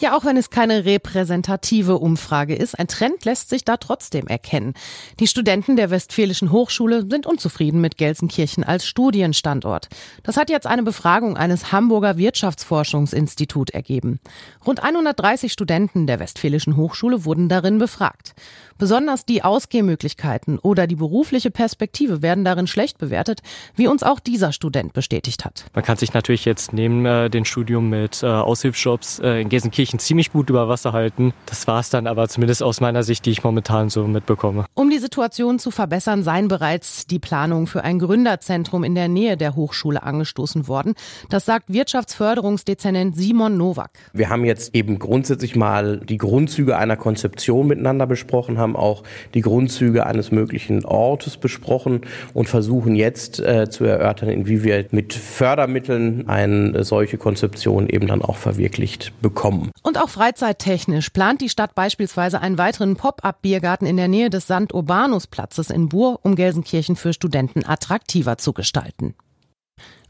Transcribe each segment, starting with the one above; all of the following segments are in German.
Ja, auch wenn es keine repräsentative Umfrage ist, ein Trend lässt sich da trotzdem erkennen. Die Studenten der Westfälischen Hochschule sind unzufrieden mit Gelsenkirchen als Studienstandort. Das hat jetzt eine Befragung eines Hamburger Wirtschaftsforschungsinstitut ergeben. Rund 130 Studenten der Westfälischen Hochschule wurden darin befragt. Besonders die Ausgehmöglichkeiten oder die berufliche Perspektive werden darin schlecht bewertet, wie uns auch dieser Student bestätigt hat. Man kann sich natürlich jetzt neben äh, dem Studium mit äh, Aushilfsjobs äh, in Gelsenkirchen ziemlich gut über Wasser halten. Das war es dann aber zumindest aus meiner Sicht, die ich momentan so mitbekomme. Um die Situation zu verbessern, seien bereits die Planungen für ein Gründerzentrum in der Nähe der Hochschule angestoßen worden. Das sagt Wirtschaftsförderungsdezernent Simon Nowak. Wir haben jetzt eben grundsätzlich mal die Grundzüge einer Konzeption miteinander besprochen, haben auch die Grundzüge eines möglichen Ortes besprochen und versuchen jetzt äh, zu erörtern, inwieweit mit Fördermitteln eine solche Konzeption eben dann auch verwirklicht bekommen. Und auch freizeittechnisch plant die Stadt beispielsweise einen weiteren Pop-up-Biergarten in der Nähe des St. Urbanus Platzes in Buhr, um Gelsenkirchen für Studenten attraktiver zu gestalten.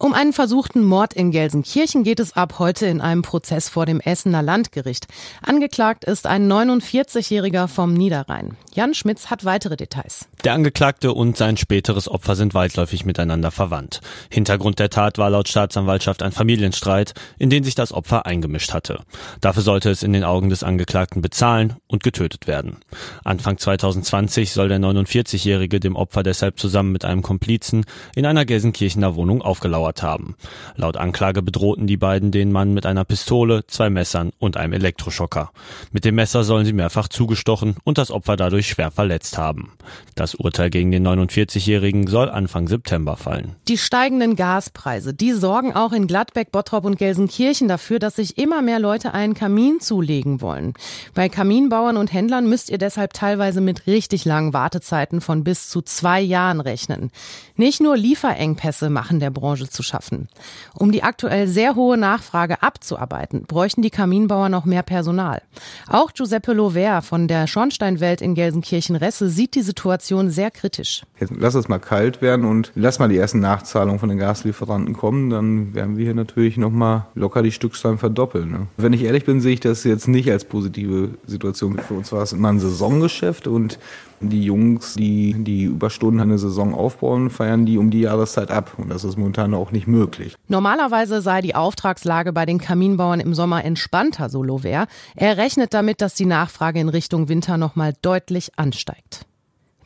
Um einen versuchten Mord in Gelsenkirchen geht es ab heute in einem Prozess vor dem Essener Landgericht. Angeklagt ist ein 49-Jähriger vom Niederrhein. Jan Schmitz hat weitere Details. Der Angeklagte und sein späteres Opfer sind weitläufig miteinander verwandt. Hintergrund der Tat war laut Staatsanwaltschaft ein Familienstreit, in den sich das Opfer eingemischt hatte. Dafür sollte es in den Augen des Angeklagten bezahlen und getötet werden. Anfang 2020 soll der 49-Jährige dem Opfer deshalb zusammen mit einem Komplizen in einer Gelsenkirchener Wohnung aufgelauert gedauert haben. Laut Anklage bedrohten die beiden den Mann mit einer Pistole, zwei Messern und einem Elektroschocker. Mit dem Messer sollen sie mehrfach zugestochen und das Opfer dadurch schwer verletzt haben. Das Urteil gegen den 49-Jährigen soll Anfang September fallen. Die steigenden Gaspreise, die sorgen auch in Gladbeck, Bottrop und Gelsenkirchen dafür, dass sich immer mehr Leute einen Kamin zulegen wollen. Bei Kaminbauern und Händlern müsst ihr deshalb teilweise mit richtig langen Wartezeiten von bis zu zwei Jahren rechnen. Nicht nur Lieferengpässe machen der Branche zu zu schaffen. Um die aktuell sehr hohe Nachfrage abzuarbeiten, bräuchten die Kaminbauer noch mehr Personal. Auch Giuseppe Lover von der Schornsteinwelt in Gelsenkirchen-Resse sieht die Situation sehr kritisch. Jetzt lass es mal kalt werden und lass mal die ersten Nachzahlungen von den Gaslieferanten kommen, dann werden wir hier natürlich nochmal locker die Stückzahlen verdoppeln. Ne? Wenn ich ehrlich bin, sehe ich das jetzt nicht als positive Situation. Für uns war es immer ein Saisongeschäft und die Jungs, die die Überstunden eine Saison aufbauen, feiern die um die Jahreszeit ab. Und das ist momentan auch nicht möglich. Normalerweise sei die Auftragslage bei den Kaminbauern im Sommer entspannter, so Lover. Er rechnet damit, dass die Nachfrage in Richtung Winter nochmal deutlich ansteigt.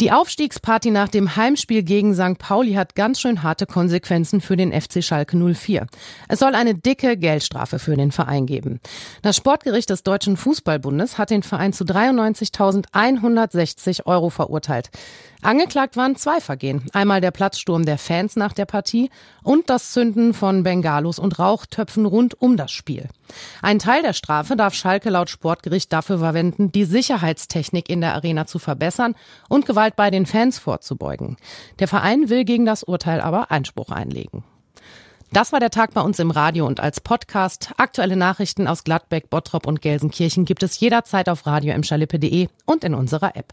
Die Aufstiegsparty nach dem Heimspiel gegen St. Pauli hat ganz schön harte Konsequenzen für den FC Schalke 04. Es soll eine dicke Geldstrafe für den Verein geben. Das Sportgericht des Deutschen Fußballbundes hat den Verein zu 93.160 Euro verurteilt. Angeklagt waren zwei Vergehen. Einmal der Platzsturm der Fans nach der Partie und das Zünden von Bengalos und Rauchtöpfen rund um das Spiel. Ein Teil der Strafe darf Schalke laut Sportgericht dafür verwenden, die Sicherheitstechnik in der Arena zu verbessern und Gewalt bei den Fans vorzubeugen. Der Verein will gegen das Urteil aber Einspruch einlegen. Das war der Tag bei uns im Radio und als Podcast. Aktuelle Nachrichten aus Gladbeck, Bottrop und Gelsenkirchen gibt es jederzeit auf radio und in unserer App.